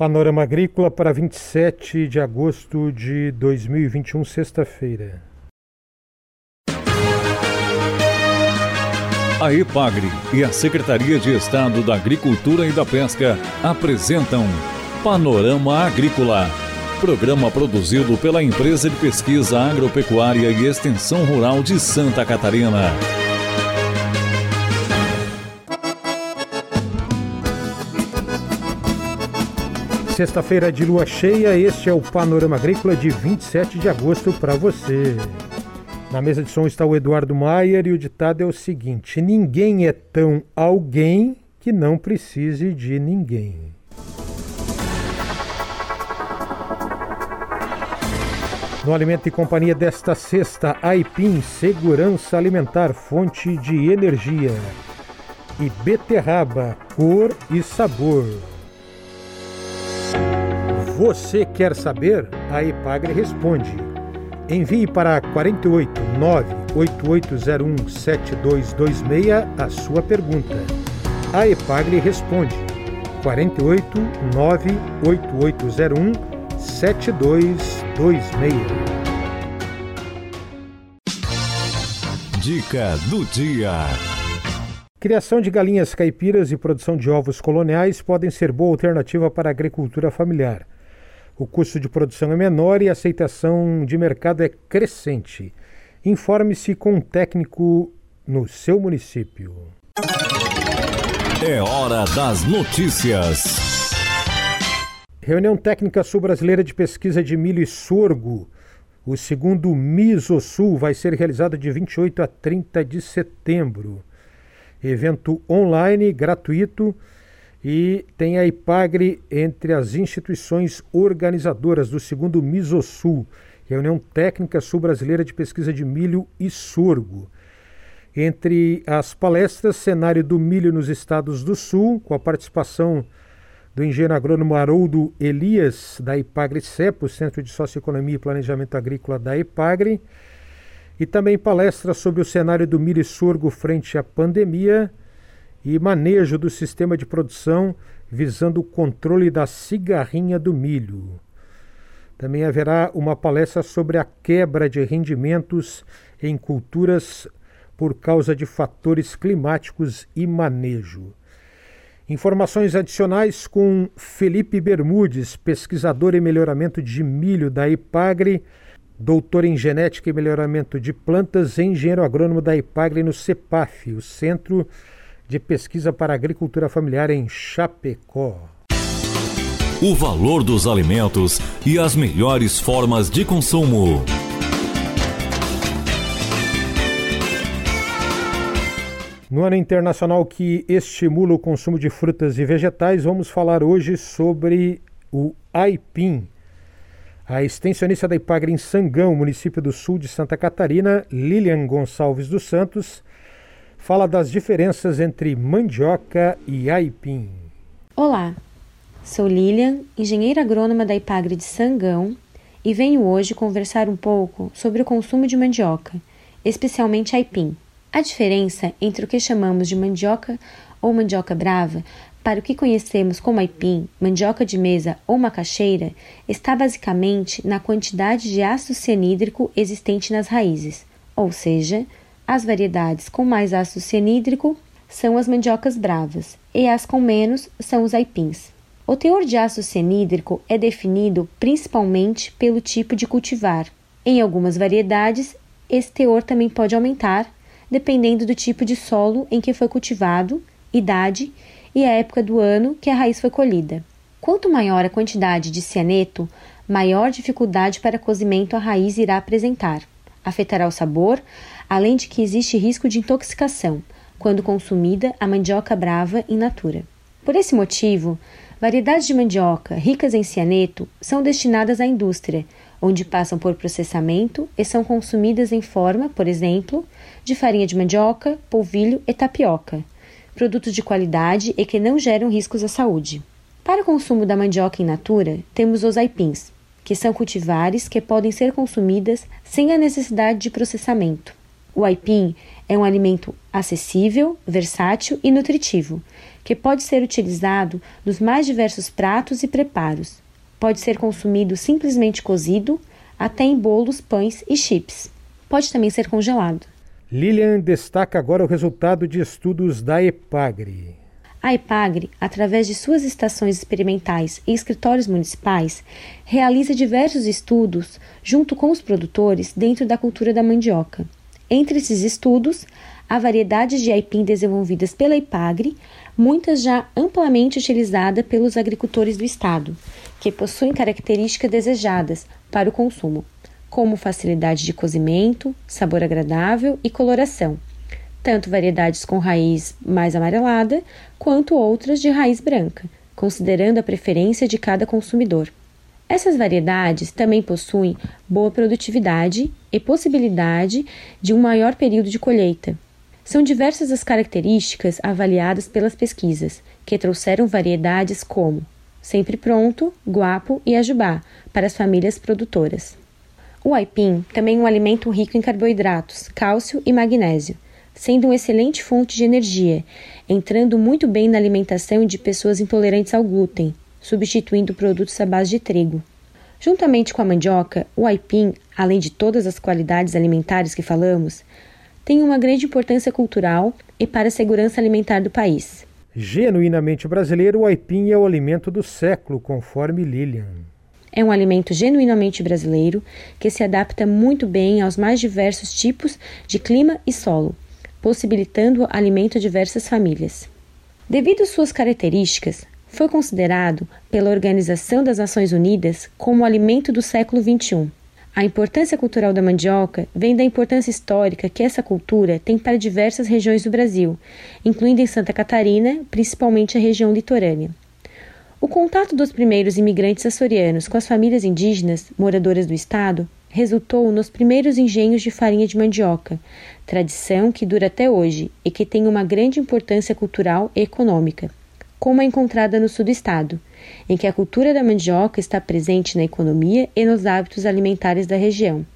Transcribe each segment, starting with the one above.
Panorama Agrícola para 27 de agosto de 2021, sexta-feira. A EPAGRE e a Secretaria de Estado da Agricultura e da Pesca apresentam Panorama Agrícola, programa produzido pela Empresa de Pesquisa Agropecuária e Extensão Rural de Santa Catarina. Sexta-feira de lua cheia, este é o Panorama Agrícola de 27 de agosto para você. Na mesa de som está o Eduardo Maier e o ditado é o seguinte: Ninguém é tão alguém que não precise de ninguém. No Alimento e Companhia desta sexta, Aipim, segurança alimentar, fonte de energia. E beterraba, cor e sabor. Você quer saber? A Epagre responde. Envie para 48 98801 7226 a sua pergunta. A Epagre responde. 48 98801 7226. Dica do dia. Criação de galinhas caipiras e produção de ovos coloniais podem ser boa alternativa para a agricultura familiar. O custo de produção é menor e a aceitação de mercado é crescente. Informe-se com um técnico no seu município. É hora das notícias. Reunião Técnica Sul-Brasileira de Pesquisa de Milho e Sorgo. O segundo Misosul vai ser realizado de 28 a 30 de setembro. Evento online, gratuito e tem a IPAGRE entre as instituições organizadoras do segundo Misosul, Reunião Técnica Sul-Brasileira de Pesquisa de Milho e Sorgo. Entre as palestras, cenário do milho nos estados do Sul, com a participação do engenheiro agrônomo Haroldo Elias, da IPAGRE CEPO, Centro de Socioeconomia e Planejamento Agrícola da IPAGRE, e também palestras sobre o cenário do milho e sorgo frente à pandemia, e manejo do sistema de produção visando o controle da cigarrinha do milho. Também haverá uma palestra sobre a quebra de rendimentos em culturas por causa de fatores climáticos e manejo. Informações adicionais com Felipe Bermudes, pesquisador em melhoramento de milho da IPAGRE, doutor em genética e melhoramento de plantas engenheiro agrônomo da IPAGRE no CEPAF, o Centro de Pesquisa para a Agricultura Familiar em Chapecó. O valor dos alimentos e as melhores formas de consumo. No ano internacional que estimula o consumo de frutas e vegetais, vamos falar hoje sobre o aipim. A extensionista da Ipagre em Sangão, município do sul de Santa Catarina, Lilian Gonçalves dos Santos, fala das diferenças entre mandioca e aipim. Olá, sou Lilian, engenheira agrônoma da Ipagre de Sangão e venho hoje conversar um pouco sobre o consumo de mandioca, especialmente aipim. A diferença entre o que chamamos de mandioca ou mandioca brava para o que conhecemos como aipim, mandioca de mesa ou macaxeira está basicamente na quantidade de ácido cianídrico existente nas raízes, ou seja, as variedades com mais ácido cianídrico são as mandiocas bravas e as com menos são os aipins. O teor de ácido cianídrico é definido principalmente pelo tipo de cultivar. Em algumas variedades, esse teor também pode aumentar, dependendo do tipo de solo em que foi cultivado, idade e a época do ano que a raiz foi colhida. Quanto maior a quantidade de cianeto, maior dificuldade para cozimento a raiz irá apresentar. Afetará o sabor, além de que existe risco de intoxicação quando consumida a mandioca brava in natura. Por esse motivo, variedades de mandioca ricas em cianeto são destinadas à indústria, onde passam por processamento e são consumidas em forma, por exemplo, de farinha de mandioca, polvilho e tapioca, produtos de qualidade e que não geram riscos à saúde. Para o consumo da mandioca in natura, temos os aipins, que são cultivares que podem ser consumidas sem a necessidade de processamento. O aipim é um alimento acessível, versátil e nutritivo, que pode ser utilizado nos mais diversos pratos e preparos. Pode ser consumido simplesmente cozido, até em bolos, pães e chips. Pode também ser congelado. Lilian destaca agora o resultado de estudos da EPAGRE. A EPAGRE, através de suas estações experimentais e escritórios municipais, realiza diversos estudos junto com os produtores dentro da cultura da mandioca. Entre esses estudos, há variedades de aipim desenvolvidas pela IPAGRE, muitas já amplamente utilizadas pelos agricultores do estado, que possuem características desejadas para o consumo, como facilidade de cozimento, sabor agradável e coloração, tanto variedades com raiz mais amarelada quanto outras de raiz branca, considerando a preferência de cada consumidor. Essas variedades também possuem boa produtividade e possibilidade de um maior período de colheita. São diversas as características avaliadas pelas pesquisas, que trouxeram variedades como Sempre Pronto, Guapo e Ajubá para as famílias produtoras. O aipim também é um alimento rico em carboidratos, cálcio e magnésio, sendo uma excelente fonte de energia, entrando muito bem na alimentação de pessoas intolerantes ao glúten, substituindo produtos à base de trigo. Juntamente com a mandioca, o aipim, além de todas as qualidades alimentares que falamos, tem uma grande importância cultural e para a segurança alimentar do país. Genuinamente brasileiro, o aipim é o alimento do século, conforme Lilian. É um alimento genuinamente brasileiro que se adapta muito bem aos mais diversos tipos de clima e solo, possibilitando alimento a diversas famílias. Devido suas características, foi considerado pela Organização das Nações Unidas como o alimento do século XXI. A importância cultural da mandioca vem da importância histórica que essa cultura tem para diversas regiões do Brasil, incluindo em Santa Catarina, principalmente a região litorânea. O contato dos primeiros imigrantes açorianos com as famílias indígenas moradoras do estado resultou nos primeiros engenhos de farinha de mandioca, tradição que dura até hoje e que tem uma grande importância cultural e econômica como a encontrada no sul do estado, em que a cultura da mandioca está presente na economia e nos hábitos alimentares da região,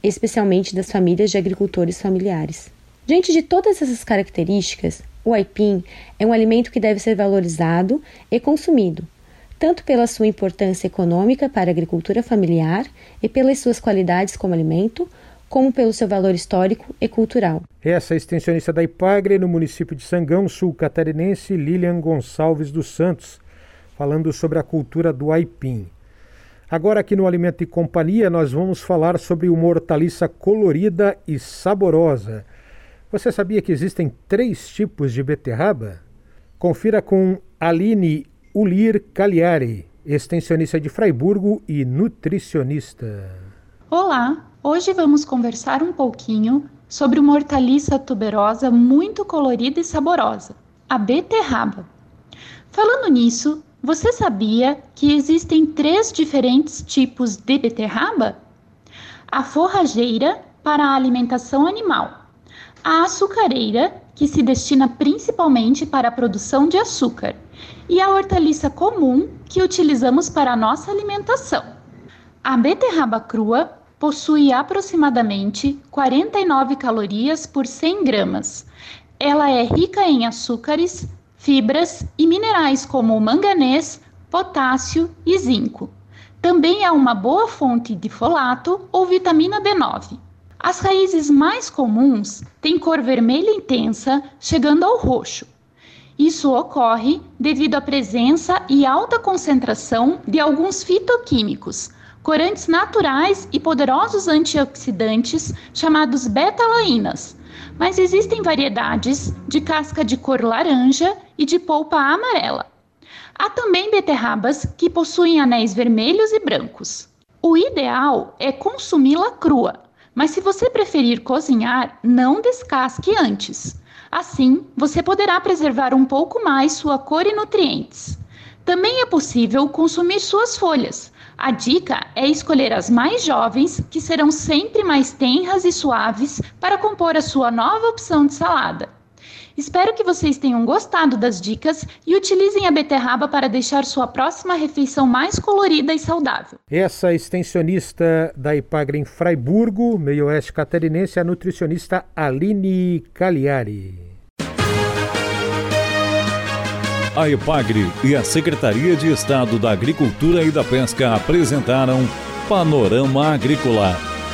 especialmente das famílias de agricultores familiares. Diante de todas essas características, o aipim é um alimento que deve ser valorizado e consumido, tanto pela sua importância econômica para a agricultura familiar e pelas suas qualidades como alimento, como pelo seu valor histórico e cultural. Essa é extensionista da IPAGRE no município de Sangão, sul catarinense, Lilian Gonçalves dos Santos, falando sobre a cultura do aipim. Agora aqui no Alimento e Companhia nós vamos falar sobre uma hortaliça colorida e saborosa. Você sabia que existem três tipos de beterraba? Confira com Aline Ulir Cagliari, extensionista de Fraiburgo e nutricionista. Olá, Hoje vamos conversar um pouquinho sobre uma hortaliça tuberosa muito colorida e saborosa, a beterraba. Falando nisso, você sabia que existem três diferentes tipos de beterraba? A forrageira, para a alimentação animal, a açucareira, que se destina principalmente para a produção de açúcar, e a hortaliça comum, que utilizamos para a nossa alimentação. A beterraba crua possui aproximadamente 49 calorias por 100 gramas. Ela é rica em açúcares, fibras e minerais como manganês, potássio e zinco. Também é uma boa fonte de folato ou vitamina B9. As raízes mais comuns têm cor vermelha intensa, chegando ao roxo. Isso ocorre devido à presença e alta concentração de alguns fitoquímicos, corantes naturais e poderosos antioxidantes chamados beta-lainas, mas existem variedades de casca de cor laranja e de polpa amarela. Há também beterrabas que possuem anéis vermelhos e brancos. O ideal é consumi-la crua, mas se você preferir cozinhar, não descasque antes. Assim, você poderá preservar um pouco mais sua cor e nutrientes. Também é possível consumir suas folhas, a dica é escolher as mais jovens, que serão sempre mais tenras e suaves para compor a sua nova opção de salada. Espero que vocês tenham gostado das dicas e utilizem a beterraba para deixar sua próxima refeição mais colorida e saudável. Essa extensionista da Ipagre em Fraiburgo, meio oeste catarinense, é a nutricionista Aline Cagliari. A EPAGRE e a Secretaria de Estado da Agricultura e da Pesca apresentaram Panorama Agrícola,